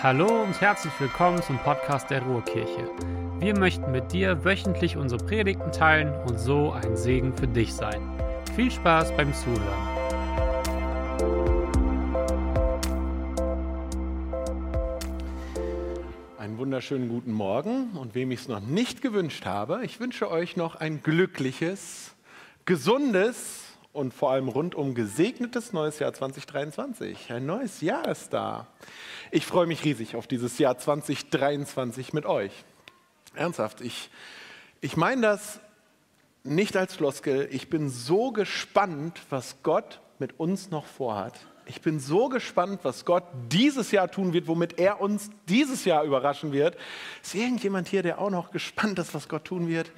Hallo und herzlich willkommen zum Podcast der Ruhrkirche. Wir möchten mit dir wöchentlich unsere Predigten teilen und so ein Segen für dich sein. Viel Spaß beim Zuhören. Einen wunderschönen guten Morgen und wem ich es noch nicht gewünscht habe, ich wünsche euch noch ein glückliches, gesundes und vor allem rundum gesegnetes neues Jahr 2023. Ein neues Jahr ist da. Ich freue mich riesig auf dieses Jahr 2023 mit euch. Ernsthaft, ich, ich meine das nicht als Floskel. Ich bin so gespannt, was Gott mit uns noch vorhat. Ich bin so gespannt, was Gott dieses Jahr tun wird, womit er uns dieses Jahr überraschen wird. Ist irgendjemand hier, der auch noch gespannt ist, was Gott tun wird?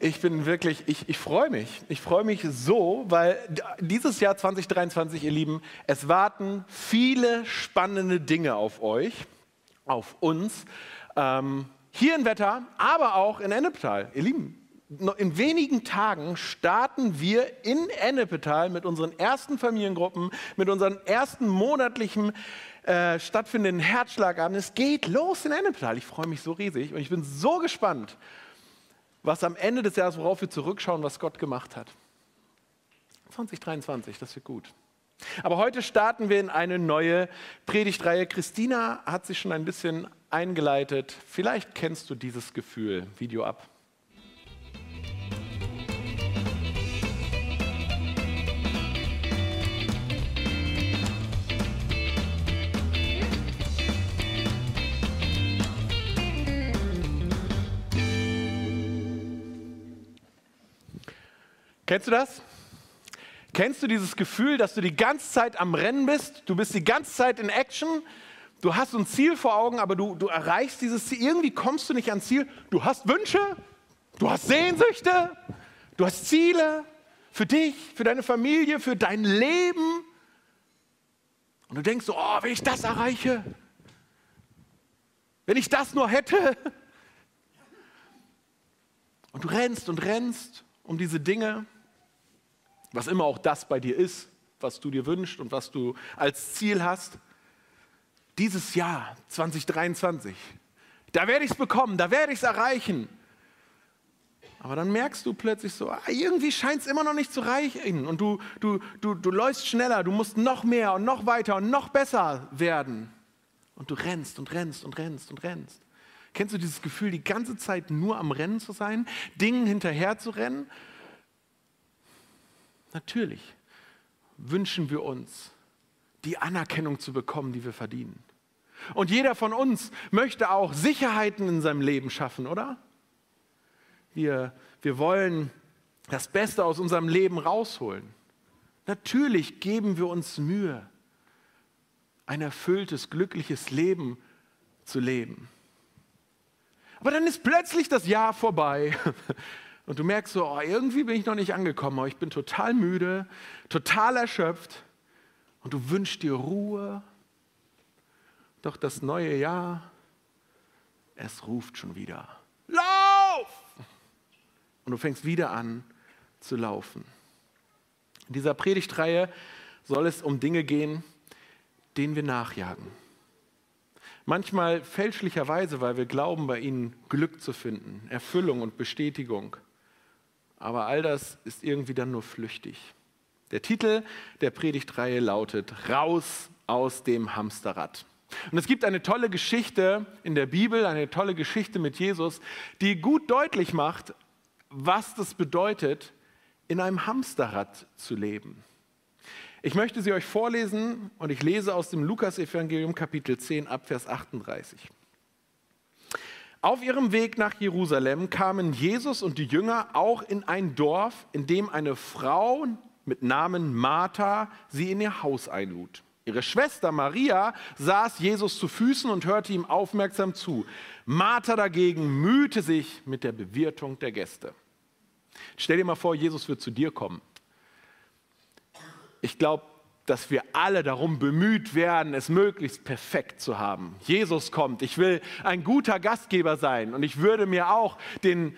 Ich bin wirklich, ich, ich freue mich. Ich freue mich so, weil dieses Jahr 2023, ihr Lieben, es warten viele spannende Dinge auf euch, auf uns. Ähm, hier in Wetter, aber auch in Ennepetal. Ihr Lieben, in wenigen Tagen starten wir in Ennepetal mit unseren ersten Familiengruppen, mit unseren ersten monatlichen äh, stattfindenden Herzschlagabend. Es geht los in Ennepetal. Ich freue mich so riesig und ich bin so gespannt, was am Ende des Jahres, worauf wir zurückschauen, was Gott gemacht hat. 2023, das wird gut. Aber heute starten wir in eine neue Predigtreihe. Christina hat sich schon ein bisschen eingeleitet. Vielleicht kennst du dieses Gefühl. Video ab. Kennst du das? Kennst du dieses Gefühl, dass du die ganze Zeit am Rennen bist? Du bist die ganze Zeit in Action. Du hast ein Ziel vor Augen, aber du, du erreichst dieses Ziel. Irgendwie kommst du nicht ans Ziel. Du hast Wünsche, du hast Sehnsüchte, du hast Ziele für dich, für deine Familie, für dein Leben. Und du denkst so, oh, wenn ich das erreiche, wenn ich das nur hätte. Und du rennst und rennst um diese Dinge was immer auch das bei dir ist, was du dir wünschst und was du als Ziel hast. Dieses Jahr 2023, da werde ich es bekommen, da werde ich es erreichen. Aber dann merkst du plötzlich so, ah, irgendwie scheint es immer noch nicht zu reichen. Und du, du, du, du läufst schneller, du musst noch mehr und noch weiter und noch besser werden. Und du rennst und rennst und rennst und rennst. Kennst du dieses Gefühl, die ganze Zeit nur am Rennen zu sein, Dingen hinterher zu rennen? Natürlich wünschen wir uns, die Anerkennung zu bekommen, die wir verdienen. Und jeder von uns möchte auch Sicherheiten in seinem Leben schaffen, oder? Wir, wir wollen das Beste aus unserem Leben rausholen. Natürlich geben wir uns Mühe, ein erfülltes, glückliches Leben zu leben. Aber dann ist plötzlich das Jahr vorbei und du merkst so, oh, irgendwie bin ich noch nicht angekommen, aber ich bin total müde, total erschöpft und du wünschst dir Ruhe. Doch das neue Jahr, es ruft schon wieder. Lauf! Und du fängst wieder an zu laufen. In dieser Predigtreihe soll es um Dinge gehen, denen wir nachjagen. Manchmal fälschlicherweise, weil wir glauben, bei ihnen Glück zu finden, Erfüllung und Bestätigung aber all das ist irgendwie dann nur flüchtig. Der Titel der Predigtreihe lautet Raus aus dem Hamsterrad. Und es gibt eine tolle Geschichte in der Bibel, eine tolle Geschichte mit Jesus, die gut deutlich macht, was das bedeutet, in einem Hamsterrad zu leben. Ich möchte sie euch vorlesen und ich lese aus dem Lukasevangelium Kapitel 10 ab Vers 38. Auf ihrem Weg nach Jerusalem kamen Jesus und die Jünger auch in ein Dorf, in dem eine Frau mit Namen Martha sie in ihr Haus einlud. Ihre Schwester Maria saß Jesus zu Füßen und hörte ihm aufmerksam zu. Martha dagegen mühte sich mit der Bewirtung der Gäste. Stell dir mal vor, Jesus wird zu dir kommen. Ich glaube, dass wir alle darum bemüht werden, es möglichst perfekt zu haben. Jesus kommt, ich will ein guter Gastgeber sein und ich würde mir auch den,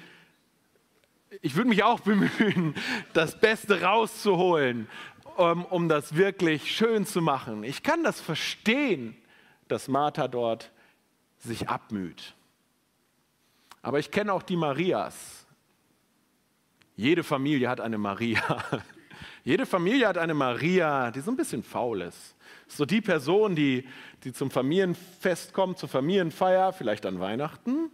ich würde mich auch bemühen, das Beste rauszuholen, um, um das wirklich schön zu machen. Ich kann das verstehen, dass Martha dort sich abmüht. Aber ich kenne auch die Marias. Jede Familie hat eine Maria. Jede Familie hat eine Maria, die so ein bisschen faul ist. So die Person, die, die zum Familienfest kommt, zur Familienfeier, vielleicht an Weihnachten,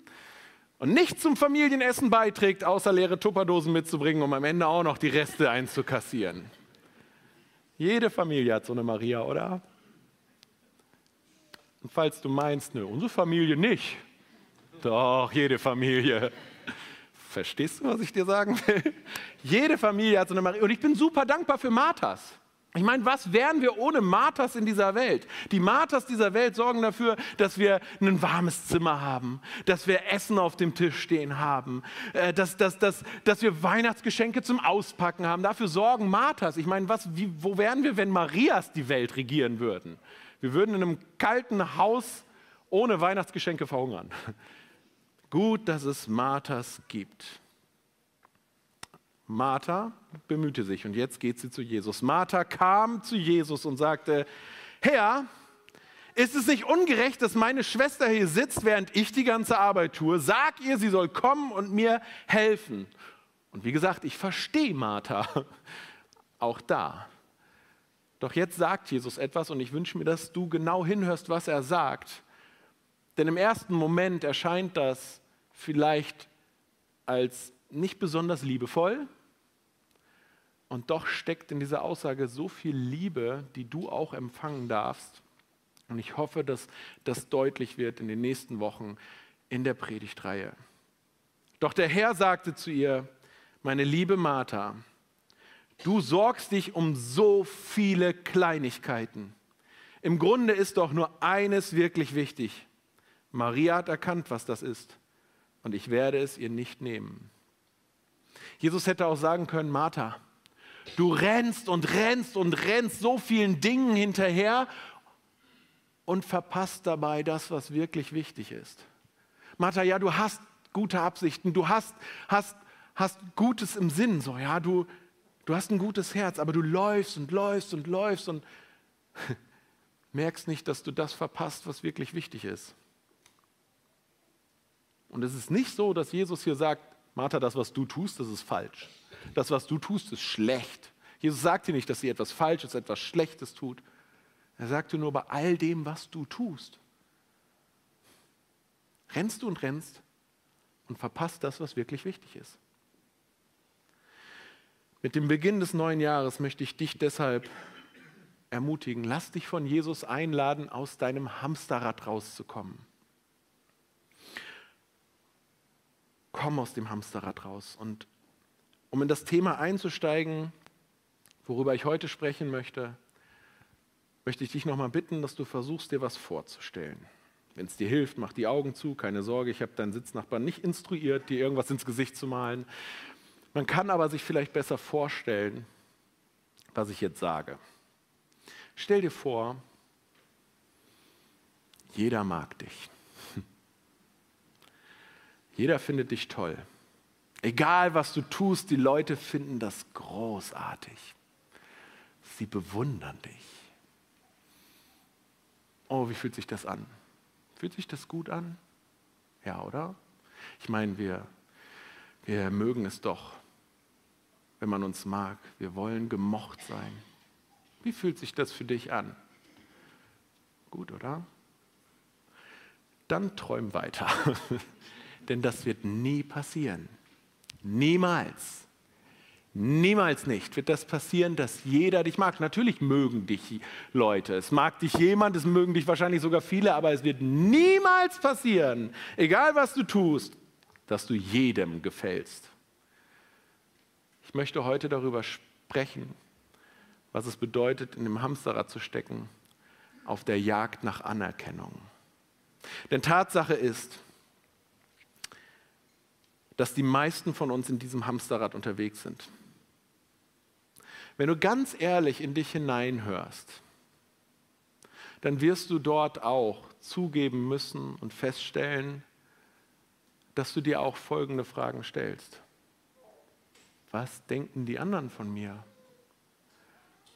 und nicht zum Familienessen beiträgt, außer leere Tupperdosen mitzubringen, um am Ende auch noch die Reste einzukassieren. Jede Familie hat so eine Maria, oder? Und falls du meinst, ne, unsere Familie nicht. Doch, jede Familie. Verstehst du, was ich dir sagen will? Jede Familie hat so eine Maria. Und ich bin super dankbar für Marthas. Ich meine, was wären wir ohne Marthas in dieser Welt? Die Marthas dieser Welt sorgen dafür, dass wir ein warmes Zimmer haben, dass wir Essen auf dem Tisch stehen haben, äh, dass, dass, dass, dass wir Weihnachtsgeschenke zum Auspacken haben. Dafür sorgen Marthas. Ich meine, was, wie, wo wären wir, wenn Marias die Welt regieren würden? Wir würden in einem kalten Haus ohne Weihnachtsgeschenke verhungern. Gut, dass es Marthas gibt. Martha bemühte sich und jetzt geht sie zu Jesus. Martha kam zu Jesus und sagte, Herr, ist es nicht ungerecht, dass meine Schwester hier sitzt, während ich die ganze Arbeit tue? Sag ihr, sie soll kommen und mir helfen. Und wie gesagt, ich verstehe Martha auch da. Doch jetzt sagt Jesus etwas und ich wünsche mir, dass du genau hinhörst, was er sagt. Denn im ersten Moment erscheint das vielleicht als nicht besonders liebevoll. Und doch steckt in dieser Aussage so viel Liebe, die du auch empfangen darfst. Und ich hoffe, dass das deutlich wird in den nächsten Wochen in der Predigtreihe. Doch der Herr sagte zu ihr, meine liebe Martha, du sorgst dich um so viele Kleinigkeiten. Im Grunde ist doch nur eines wirklich wichtig. Maria hat erkannt, was das ist und ich werde es ihr nicht nehmen. Jesus hätte auch sagen können, Martha, du rennst und rennst und rennst so vielen Dingen hinterher und verpasst dabei das, was wirklich wichtig ist. Martha, ja, du hast gute Absichten, du hast, hast, hast Gutes im Sinn, so, ja, du, du hast ein gutes Herz, aber du läufst und läufst und läufst und merkst nicht, dass du das verpasst, was wirklich wichtig ist. Und es ist nicht so, dass Jesus hier sagt, Martha, das, was du tust, das ist falsch. Das, was du tust, ist schlecht. Jesus sagt dir nicht, dass sie etwas Falsches, etwas Schlechtes tut. Er sagt dir nur bei all dem, was du tust. Rennst du und rennst und verpasst das, was wirklich wichtig ist. Mit dem Beginn des neuen Jahres möchte ich dich deshalb ermutigen, lass dich von Jesus einladen, aus deinem Hamsterrad rauszukommen. Komm aus dem Hamsterrad raus. Und um in das Thema einzusteigen, worüber ich heute sprechen möchte, möchte ich dich nochmal bitten, dass du versuchst, dir was vorzustellen. Wenn es dir hilft, mach die Augen zu, keine Sorge, ich habe deinen Sitznachbarn nicht instruiert, dir irgendwas ins Gesicht zu malen. Man kann aber sich vielleicht besser vorstellen, was ich jetzt sage. Stell dir vor, jeder mag dich. Jeder findet dich toll. Egal, was du tust, die Leute finden das großartig. Sie bewundern dich. Oh, wie fühlt sich das an? Fühlt sich das gut an? Ja, oder? Ich meine, wir, wir mögen es doch, wenn man uns mag. Wir wollen gemocht sein. Wie fühlt sich das für dich an? Gut, oder? Dann träum weiter. denn das wird nie passieren. Niemals. Niemals nicht wird das passieren, dass jeder dich mag. Natürlich mögen dich Leute. Es mag dich jemand, es mögen dich wahrscheinlich sogar viele, aber es wird niemals passieren, egal was du tust, dass du jedem gefällst. Ich möchte heute darüber sprechen, was es bedeutet, in dem Hamsterrad zu stecken, auf der Jagd nach Anerkennung. Denn Tatsache ist, dass die meisten von uns in diesem Hamsterrad unterwegs sind. Wenn du ganz ehrlich in dich hineinhörst, dann wirst du dort auch zugeben müssen und feststellen, dass du dir auch folgende Fragen stellst. Was denken die anderen von mir?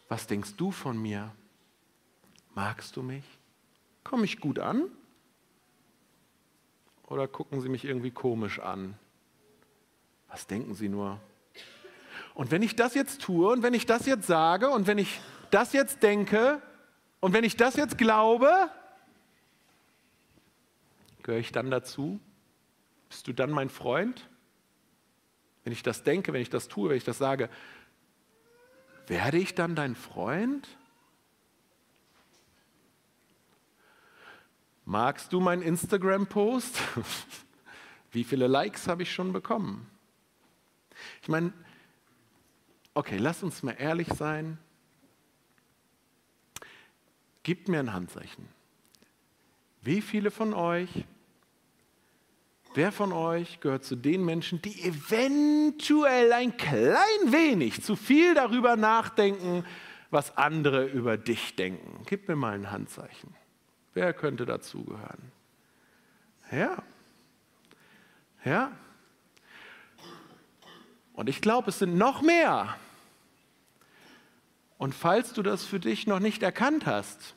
Was denkst du von mir? Magst du mich? Komme ich gut an? Oder gucken Sie mich irgendwie komisch an? Was denken Sie nur? Und wenn ich das jetzt tue und wenn ich das jetzt sage und wenn ich das jetzt denke und wenn ich das jetzt glaube, gehöre ich dann dazu? Bist du dann mein Freund? Wenn ich das denke, wenn ich das tue, wenn ich das sage, werde ich dann dein Freund? Magst du meinen Instagram-Post? Wie viele Likes habe ich schon bekommen? Ich meine, okay, lass uns mal ehrlich sein. Gib mir ein Handzeichen. Wie viele von euch, wer von euch gehört zu den Menschen, die eventuell ein klein wenig zu viel darüber nachdenken, was andere über dich denken? Gib mir mal ein Handzeichen. Wer könnte dazugehören? Ja. Ja. Und ich glaube, es sind noch mehr. Und falls du das für dich noch nicht erkannt hast,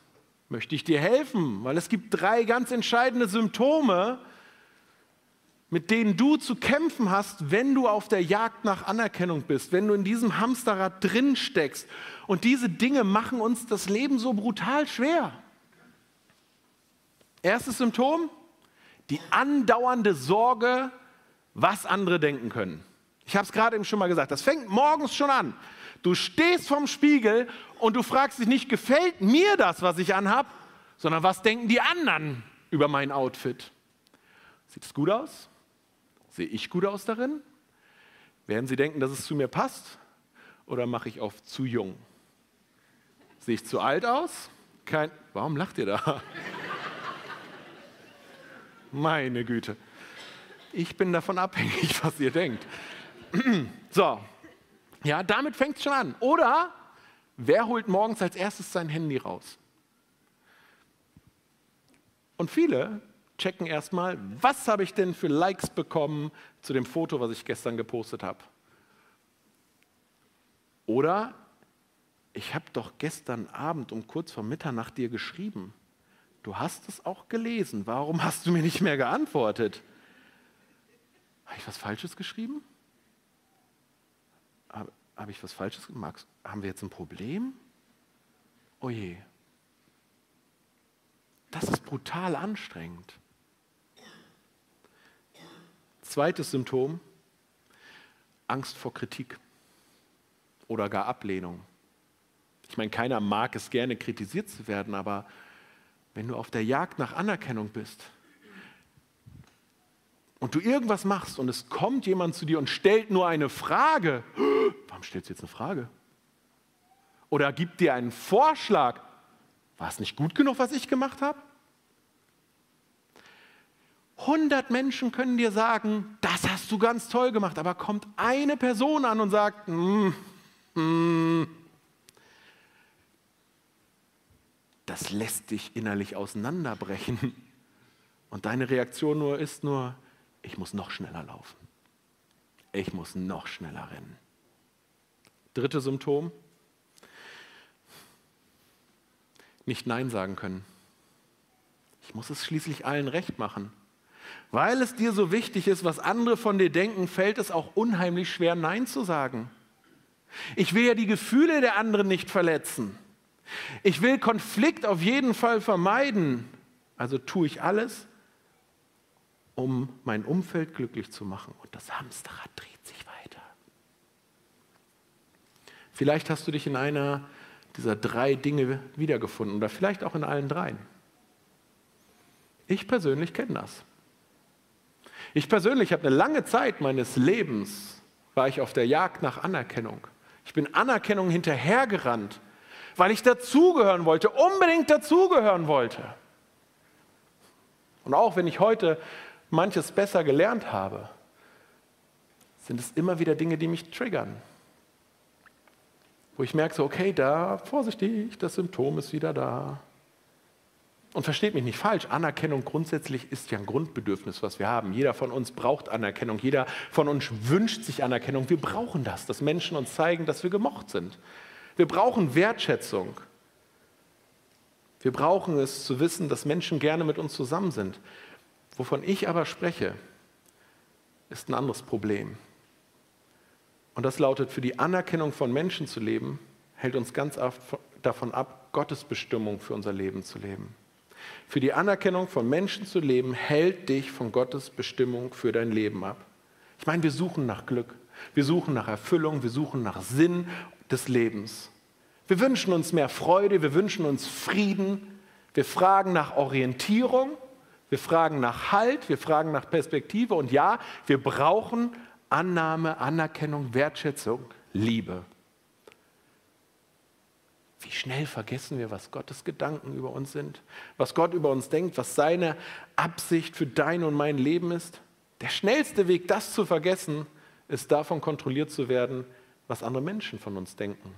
möchte ich dir helfen, weil es gibt drei ganz entscheidende Symptome, mit denen du zu kämpfen hast, wenn du auf der Jagd nach Anerkennung bist, wenn du in diesem Hamsterrad drin steckst. Und diese Dinge machen uns das Leben so brutal schwer. Erstes Symptom, die andauernde Sorge, was andere denken können. Ich habe es gerade eben schon mal gesagt, das fängt morgens schon an. Du stehst vorm Spiegel und du fragst dich nicht, gefällt mir das, was ich anhab, sondern was denken die anderen über mein Outfit? Sieht es gut aus? Sehe ich gut aus darin? Werden sie denken, dass es zu mir passt? Oder mache ich auf zu jung? Sehe ich zu alt aus? Kein, warum lacht ihr da? Meine Güte. Ich bin davon abhängig, was ihr denkt. So, ja, damit fängt es schon an. Oder wer holt morgens als erstes sein Handy raus? Und viele checken erstmal, was habe ich denn für Likes bekommen zu dem Foto, was ich gestern gepostet habe. Oder ich habe doch gestern Abend um kurz vor Mitternacht dir geschrieben. Du hast es auch gelesen. Warum hast du mir nicht mehr geantwortet? Habe ich was Falsches geschrieben? Habe, ich was Falsches gemacht? Haben wir jetzt ein Problem? Oh je. Das ist brutal anstrengend. Zweites Symptom, Angst vor Kritik oder gar Ablehnung. Ich meine, keiner mag es gerne, kritisiert zu werden, aber wenn du auf der Jagd nach Anerkennung bist und du irgendwas machst und es kommt jemand zu dir und stellt nur eine Frage, warum stellst du jetzt eine Frage? Oder gibt dir einen Vorschlag, war es nicht gut genug, was ich gemacht habe? 100 Menschen können dir sagen, das hast du ganz toll gemacht, aber kommt eine Person an und sagt, mm, mm, das lässt dich innerlich auseinanderbrechen. Und deine Reaktion nur ist nur, ich muss noch schneller laufen. Ich muss noch schneller rennen. Drittes Symptom, nicht Nein sagen können. Ich muss es schließlich allen recht machen. Weil es dir so wichtig ist, was andere von dir denken, fällt es auch unheimlich schwer, Nein zu sagen. Ich will ja die Gefühle der anderen nicht verletzen. Ich will Konflikt auf jeden Fall vermeiden. Also tue ich alles, um mein Umfeld glücklich zu machen. Und das Hamsterrad dreht sich weiter. Vielleicht hast du dich in einer dieser drei Dinge wiedergefunden oder vielleicht auch in allen dreien. Ich persönlich kenne das. Ich persönlich habe eine lange Zeit meines Lebens, war ich auf der Jagd nach Anerkennung. Ich bin Anerkennung hinterhergerannt weil ich dazugehören wollte, unbedingt dazugehören wollte. Und auch wenn ich heute manches besser gelernt habe, sind es immer wieder Dinge, die mich triggern. Wo ich merke, so, okay, da, vorsichtig, das Symptom ist wieder da. Und versteht mich nicht falsch, Anerkennung grundsätzlich ist ja ein Grundbedürfnis, was wir haben. Jeder von uns braucht Anerkennung, jeder von uns wünscht sich Anerkennung. Wir brauchen das, dass Menschen uns zeigen, dass wir gemocht sind. Wir brauchen Wertschätzung. Wir brauchen es zu wissen, dass Menschen gerne mit uns zusammen sind. Wovon ich aber spreche, ist ein anderes Problem. Und das lautet, für die Anerkennung von Menschen zu leben, hält uns ganz oft davon ab, Gottes Bestimmung für unser Leben zu leben. Für die Anerkennung von Menschen zu leben, hält dich von Gottes Bestimmung für dein Leben ab. Ich meine, wir suchen nach Glück, wir suchen nach Erfüllung, wir suchen nach Sinn des Lebens. Wir wünschen uns mehr Freude, wir wünschen uns Frieden, wir fragen nach Orientierung, wir fragen nach Halt, wir fragen nach Perspektive und ja, wir brauchen Annahme, Anerkennung, Wertschätzung, Liebe. Wie schnell vergessen wir, was Gottes Gedanken über uns sind, was Gott über uns denkt, was seine Absicht für dein und mein Leben ist. Der schnellste Weg, das zu vergessen, ist davon kontrolliert zu werden, was andere Menschen von uns denken.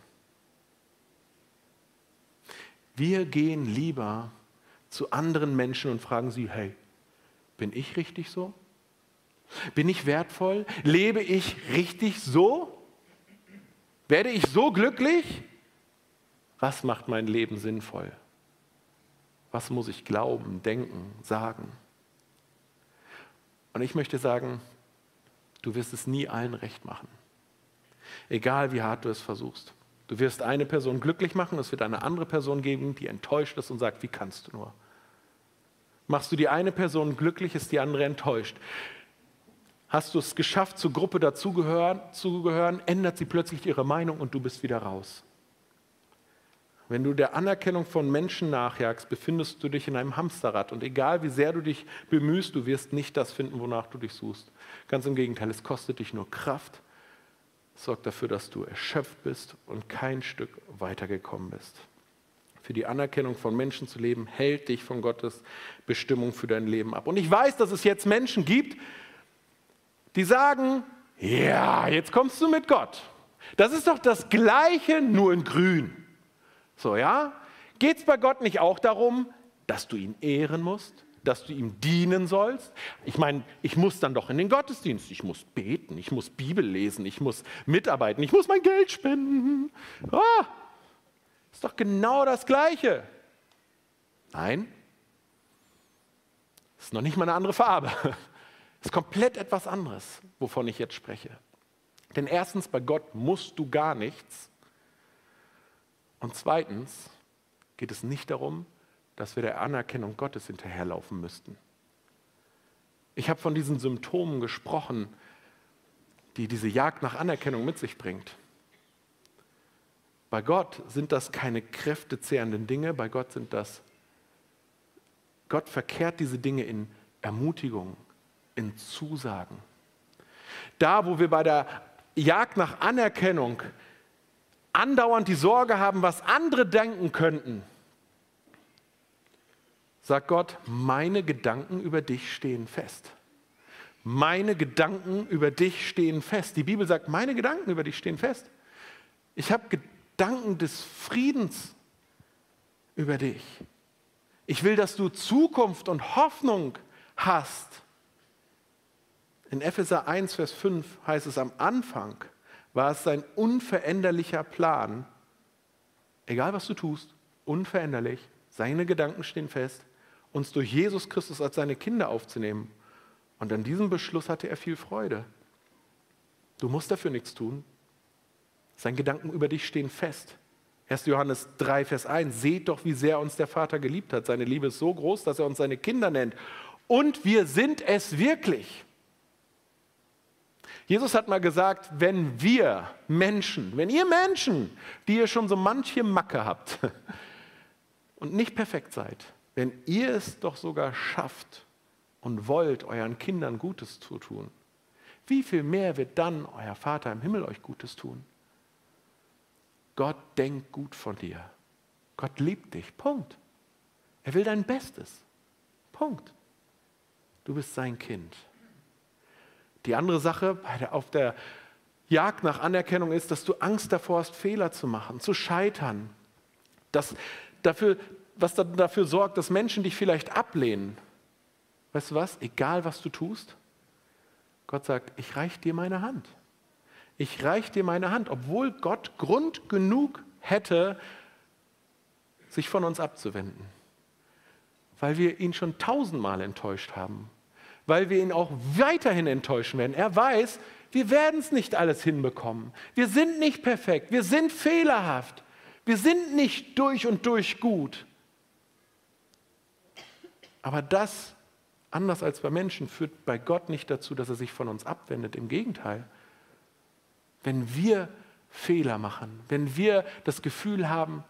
Wir gehen lieber zu anderen Menschen und fragen sie, hey, bin ich richtig so? Bin ich wertvoll? Lebe ich richtig so? Werde ich so glücklich? Was macht mein Leben sinnvoll? Was muss ich glauben, denken, sagen? Und ich möchte sagen, du wirst es nie allen recht machen. Egal wie hart du es versuchst. Du wirst eine Person glücklich machen, es wird eine andere Person geben, die enttäuscht ist und sagt, wie kannst du nur? Machst du die eine Person glücklich, ist die andere enttäuscht. Hast du es geschafft, zur Gruppe dazugehören, ändert sie plötzlich ihre Meinung und du bist wieder raus. Wenn du der Anerkennung von Menschen nachjagst, befindest du dich in einem Hamsterrad. Und egal wie sehr du dich bemühst, du wirst nicht das finden, wonach du dich suchst. Ganz im Gegenteil, es kostet dich nur Kraft, sorgt dafür, dass du erschöpft bist und kein Stück weitergekommen bist. Für die Anerkennung von Menschen zu leben, hält dich von Gottes Bestimmung für dein Leben ab. Und ich weiß, dass es jetzt Menschen gibt, die sagen, ja, jetzt kommst du mit Gott. Das ist doch das Gleiche, nur in grün. So, ja? Geht es bei Gott nicht auch darum, dass du ihn ehren musst, dass du ihm dienen sollst? Ich meine, ich muss dann doch in den Gottesdienst, ich muss beten, ich muss Bibel lesen, ich muss mitarbeiten, ich muss mein Geld spenden. Ah, ist doch genau das Gleiche. Nein, ist noch nicht mal eine andere Farbe. Ist komplett etwas anderes, wovon ich jetzt spreche. Denn erstens, bei Gott musst du gar nichts. Und zweitens geht es nicht darum, dass wir der Anerkennung Gottes hinterherlaufen müssten. Ich habe von diesen Symptomen gesprochen, die diese Jagd nach Anerkennung mit sich bringt. Bei Gott sind das keine kräftezehrenden Dinge, bei Gott sind das, Gott verkehrt diese Dinge in Ermutigung, in Zusagen. Da, wo wir bei der Jagd nach Anerkennung andauernd die Sorge haben, was andere denken könnten, sagt Gott, meine Gedanken über dich stehen fest. Meine Gedanken über dich stehen fest. Die Bibel sagt, meine Gedanken über dich stehen fest. Ich habe Gedanken des Friedens über dich. Ich will, dass du Zukunft und Hoffnung hast. In Epheser 1, Vers 5 heißt es am Anfang, war es sein unveränderlicher Plan, egal was du tust, unveränderlich, seine Gedanken stehen fest, uns durch Jesus Christus als seine Kinder aufzunehmen. Und an diesem Beschluss hatte er viel Freude. Du musst dafür nichts tun. Seine Gedanken über dich stehen fest. 1. Johannes 3, Vers 1. Seht doch, wie sehr uns der Vater geliebt hat. Seine Liebe ist so groß, dass er uns seine Kinder nennt. Und wir sind es wirklich. Jesus hat mal gesagt, wenn wir Menschen, wenn ihr Menschen, die ihr schon so manche Macke habt und nicht perfekt seid, wenn ihr es doch sogar schafft und wollt, euren Kindern Gutes zu tun, wie viel mehr wird dann euer Vater im Himmel euch Gutes tun? Gott denkt gut von dir. Gott liebt dich. Punkt. Er will dein Bestes. Punkt. Du bist sein Kind. Die andere Sache auf der Jagd nach Anerkennung ist, dass du Angst davor hast, Fehler zu machen, zu scheitern. Das dafür, was dafür sorgt, dass Menschen dich vielleicht ablehnen. Weißt du was? Egal was du tust, Gott sagt, ich reich dir meine Hand. Ich reich dir meine Hand, obwohl Gott Grund genug hätte, sich von uns abzuwenden. weil wir ihn schon tausendmal enttäuscht haben, weil wir ihn auch weiterhin enttäuschen werden. Er weiß, wir werden es nicht alles hinbekommen. Wir sind nicht perfekt, wir sind fehlerhaft, wir sind nicht durch und durch gut. Aber das, anders als bei Menschen, führt bei Gott nicht dazu, dass er sich von uns abwendet. Im Gegenteil. Wenn wir Fehler machen, wenn wir das Gefühl haben,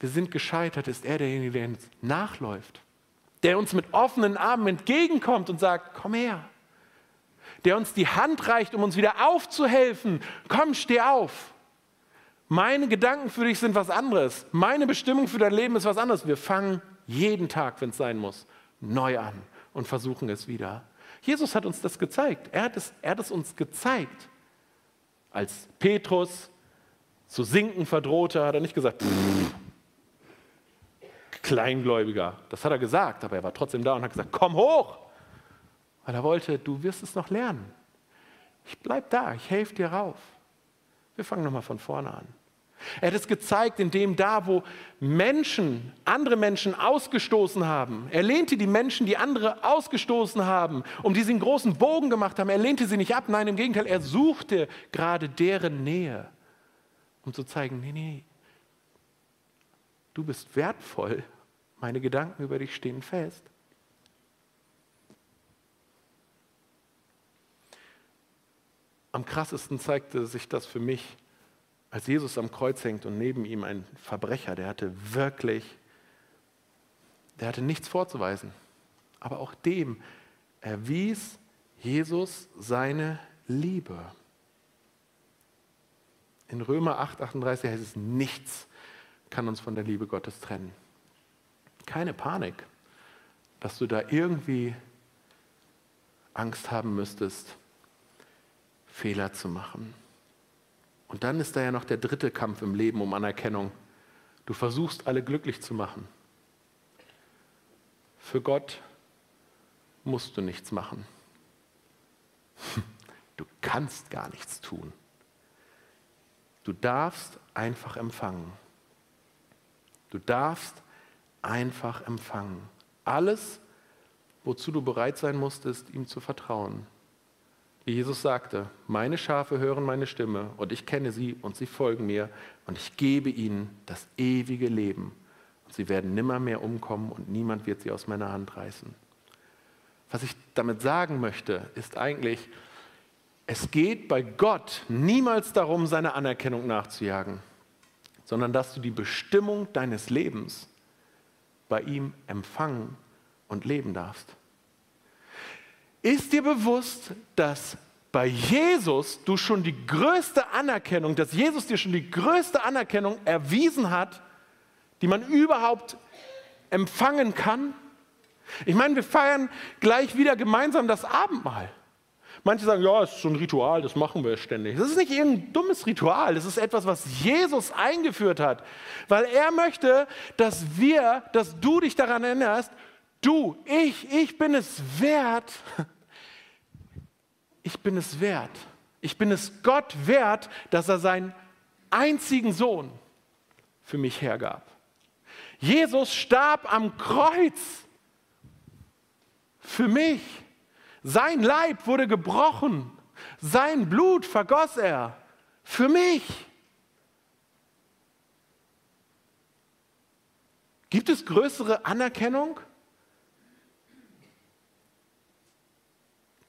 wir sind gescheitert, ist er derjenige, der uns nachläuft, der uns mit offenen Armen entgegenkommt und sagt, komm her, der uns die Hand reicht, um uns wieder aufzuhelfen, komm, steh auf. Meine Gedanken für dich sind was anderes. Meine Bestimmung für dein Leben ist was anderes. Wir fangen jeden Tag, wenn es sein muss, neu an und versuchen es wieder. Jesus hat uns das gezeigt. Er hat es, er hat es uns gezeigt. Als Petrus zu sinken verdrohte, hat er nicht gesagt, Kleingläubiger. Das hat er gesagt, aber er war trotzdem da und hat gesagt, komm hoch. Weil er wollte, du wirst es noch lernen. Ich bleib da, ich helfe dir rauf. Wir fangen nochmal von vorne an. Er hat es gezeigt, indem da, wo Menschen, andere Menschen ausgestoßen haben, er lehnte die Menschen, die andere ausgestoßen haben, um die sie einen großen Bogen gemacht haben, er lehnte sie nicht ab, nein, im Gegenteil, er suchte gerade deren Nähe, um zu zeigen, nee, nee, du bist wertvoll, meine Gedanken über dich stehen fest. Am krassesten zeigte sich das für mich als Jesus am Kreuz hängt und neben ihm ein Verbrecher, der hatte wirklich, der hatte nichts vorzuweisen. Aber auch dem erwies Jesus seine Liebe. In Römer 8, 38 heißt es, nichts kann uns von der Liebe Gottes trennen. Keine Panik, dass du da irgendwie Angst haben müsstest, Fehler zu machen. Und dann ist da ja noch der dritte Kampf im Leben um Anerkennung. Du versuchst alle glücklich zu machen. Für Gott musst du nichts machen. Du kannst gar nichts tun. Du darfst einfach empfangen. Du darfst einfach empfangen. Alles, wozu du bereit sein musst, ist, ihm zu vertrauen. Jesus sagte, meine Schafe hören meine Stimme und ich kenne sie und sie folgen mir und ich gebe ihnen das ewige Leben. Und sie werden nimmermehr umkommen und niemand wird sie aus meiner Hand reißen. Was ich damit sagen möchte, ist eigentlich, es geht bei Gott niemals darum, seine Anerkennung nachzujagen, sondern dass du die Bestimmung deines Lebens bei ihm empfangen und leben darfst. Ist dir bewusst, dass bei Jesus du schon die größte Anerkennung, dass Jesus dir schon die größte Anerkennung erwiesen hat, die man überhaupt empfangen kann? Ich meine, wir feiern gleich wieder gemeinsam das Abendmahl. Manche sagen, ja, es ist so ein Ritual, das machen wir ständig. Das ist nicht irgendein dummes Ritual, das ist etwas, was Jesus eingeführt hat, weil er möchte, dass wir, dass du dich daran erinnerst, Du, ich, ich bin es wert. Ich bin es wert. Ich bin es Gott wert, dass er seinen einzigen Sohn für mich hergab. Jesus starb am Kreuz für mich. Sein Leib wurde gebrochen. Sein Blut vergoss er für mich. Gibt es größere Anerkennung?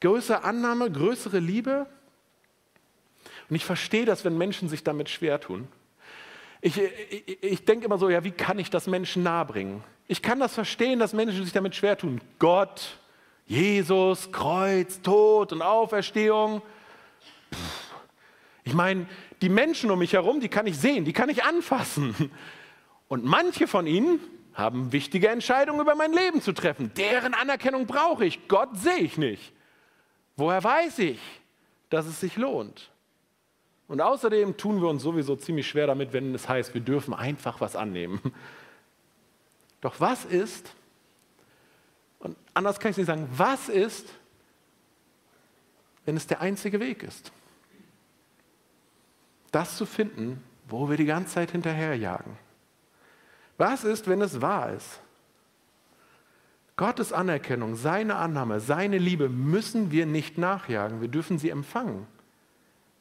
Größere Annahme, größere Liebe. Und ich verstehe das, wenn Menschen sich damit schwer tun. Ich, ich, ich denke immer so, ja, wie kann ich das Menschen nahebringen? Ich kann das verstehen, dass Menschen sich damit schwer tun. Gott, Jesus, Kreuz, Tod und Auferstehung. Ich meine, die Menschen um mich herum, die kann ich sehen, die kann ich anfassen. Und manche von ihnen haben wichtige Entscheidungen über mein Leben zu treffen. Deren Anerkennung brauche ich. Gott sehe ich nicht. Woher weiß ich, dass es sich lohnt? Und außerdem tun wir uns sowieso ziemlich schwer damit, wenn es heißt, wir dürfen einfach was annehmen. Doch was ist, und anders kann ich nicht sagen, was ist, wenn es der einzige Weg ist? Das zu finden, wo wir die ganze Zeit hinterherjagen. Was ist, wenn es wahr ist? Gottes Anerkennung, seine Annahme, seine Liebe müssen wir nicht nachjagen. Wir dürfen sie empfangen.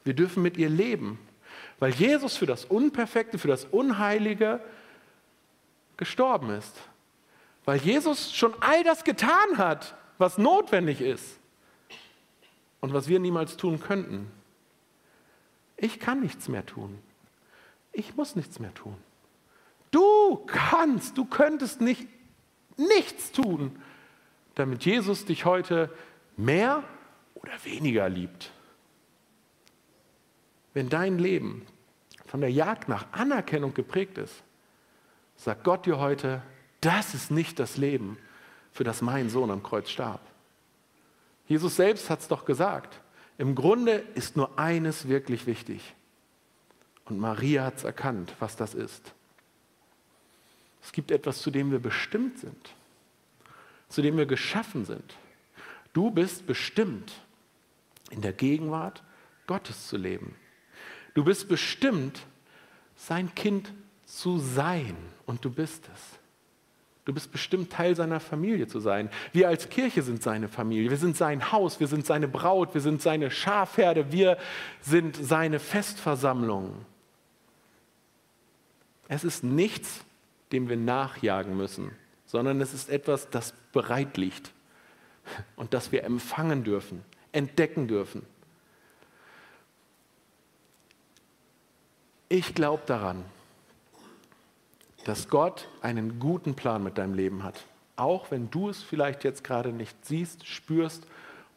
Wir dürfen mit ihr leben, weil Jesus für das Unperfekte, für das Unheilige gestorben ist. Weil Jesus schon all das getan hat, was notwendig ist und was wir niemals tun könnten. Ich kann nichts mehr tun. Ich muss nichts mehr tun. Du kannst, du könntest nicht nichts tun, damit Jesus dich heute mehr oder weniger liebt. Wenn dein Leben von der Jagd nach Anerkennung geprägt ist, sagt Gott dir heute, das ist nicht das Leben, für das mein Sohn am Kreuz starb. Jesus selbst hat es doch gesagt. Im Grunde ist nur eines wirklich wichtig. Und Maria hat es erkannt, was das ist. Es gibt etwas, zu dem wir bestimmt sind, zu dem wir geschaffen sind. Du bist bestimmt, in der Gegenwart Gottes zu leben. Du bist bestimmt, sein Kind zu sein und du bist es. Du bist bestimmt Teil seiner Familie zu sein. Wir als Kirche sind seine Familie. Wir sind sein Haus, wir sind seine Braut, wir sind seine Schafherde, wir sind seine Festversammlung. Es ist nichts, dem wir nachjagen müssen, sondern es ist etwas, das bereit liegt und das wir empfangen dürfen, entdecken dürfen. Ich glaube daran, dass Gott einen guten Plan mit deinem Leben hat, auch wenn du es vielleicht jetzt gerade nicht siehst, spürst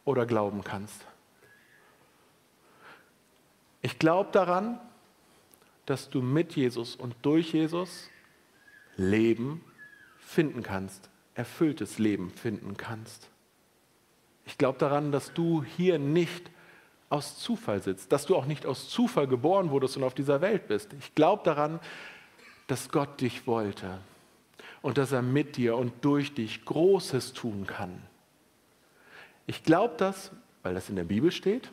oder glauben kannst. Ich glaube daran, dass du mit Jesus und durch Jesus Leben finden kannst, erfülltes Leben finden kannst. Ich glaube daran, dass du hier nicht aus Zufall sitzt, dass du auch nicht aus Zufall geboren wurdest und auf dieser Welt bist. Ich glaube daran, dass Gott dich wollte und dass er mit dir und durch dich Großes tun kann. Ich glaube das, weil das in der Bibel steht,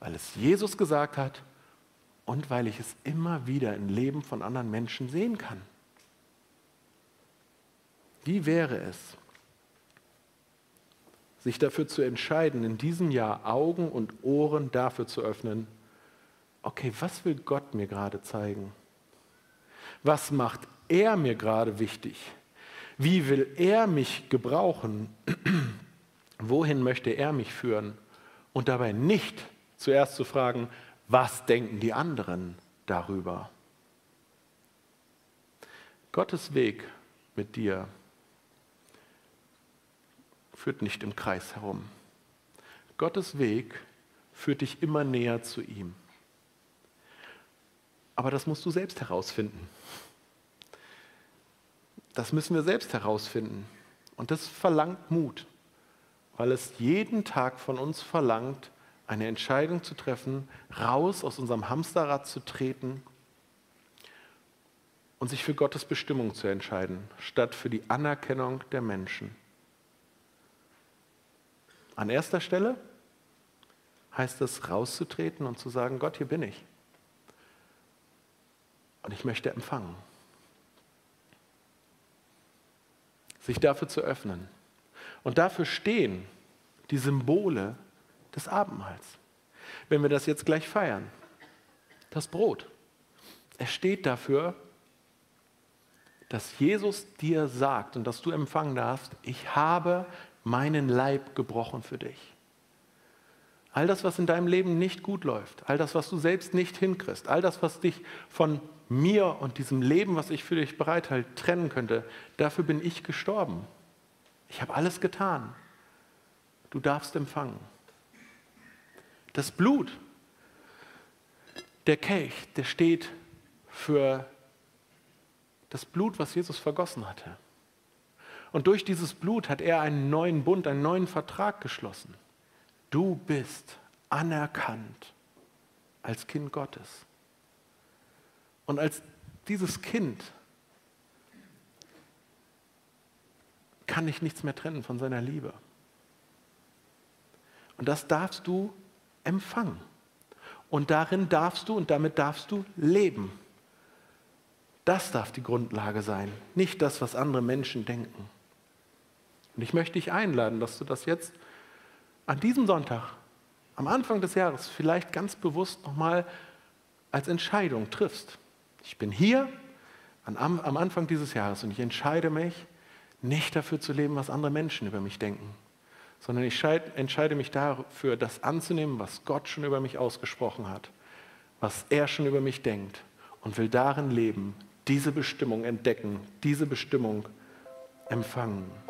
weil es Jesus gesagt hat und weil ich es immer wieder im Leben von anderen Menschen sehen kann. Wie wäre es, sich dafür zu entscheiden, in diesem Jahr Augen und Ohren dafür zu öffnen, okay, was will Gott mir gerade zeigen? Was macht er mir gerade wichtig? Wie will er mich gebrauchen? Wohin möchte er mich führen? Und dabei nicht zuerst zu fragen, was denken die anderen darüber? Gottes Weg mit dir führt nicht im Kreis herum. Gottes Weg führt dich immer näher zu ihm. Aber das musst du selbst herausfinden. Das müssen wir selbst herausfinden. Und das verlangt Mut, weil es jeden Tag von uns verlangt, eine Entscheidung zu treffen, raus aus unserem Hamsterrad zu treten und sich für Gottes Bestimmung zu entscheiden, statt für die Anerkennung der Menschen. An erster Stelle heißt es, rauszutreten und zu sagen, Gott, hier bin ich. Und ich möchte empfangen. Sich dafür zu öffnen. Und dafür stehen die Symbole des Abendmahls. Wenn wir das jetzt gleich feiern, das Brot. Es steht dafür, dass Jesus dir sagt und dass du empfangen darfst, ich habe meinen Leib gebrochen für dich. All das, was in deinem Leben nicht gut läuft, all das, was du selbst nicht hinkriegst, all das, was dich von mir und diesem Leben, was ich für dich bereithalte, trennen könnte, dafür bin ich gestorben. Ich habe alles getan. Du darfst empfangen. Das Blut, der Kelch, der steht für das Blut, was Jesus vergossen hatte. Und durch dieses Blut hat er einen neuen Bund, einen neuen Vertrag geschlossen. Du bist anerkannt als Kind Gottes. Und als dieses Kind kann ich nichts mehr trennen von seiner Liebe. Und das darfst du empfangen. Und darin darfst du und damit darfst du leben. Das darf die Grundlage sein, nicht das, was andere Menschen denken. Und ich möchte dich einladen, dass du das jetzt an diesem Sonntag, am Anfang des Jahres, vielleicht ganz bewusst nochmal als Entscheidung triffst. Ich bin hier am, am Anfang dieses Jahres und ich entscheide mich, nicht dafür zu leben, was andere Menschen über mich denken, sondern ich entscheide mich dafür, das anzunehmen, was Gott schon über mich ausgesprochen hat, was er schon über mich denkt und will darin leben, diese Bestimmung entdecken, diese Bestimmung empfangen.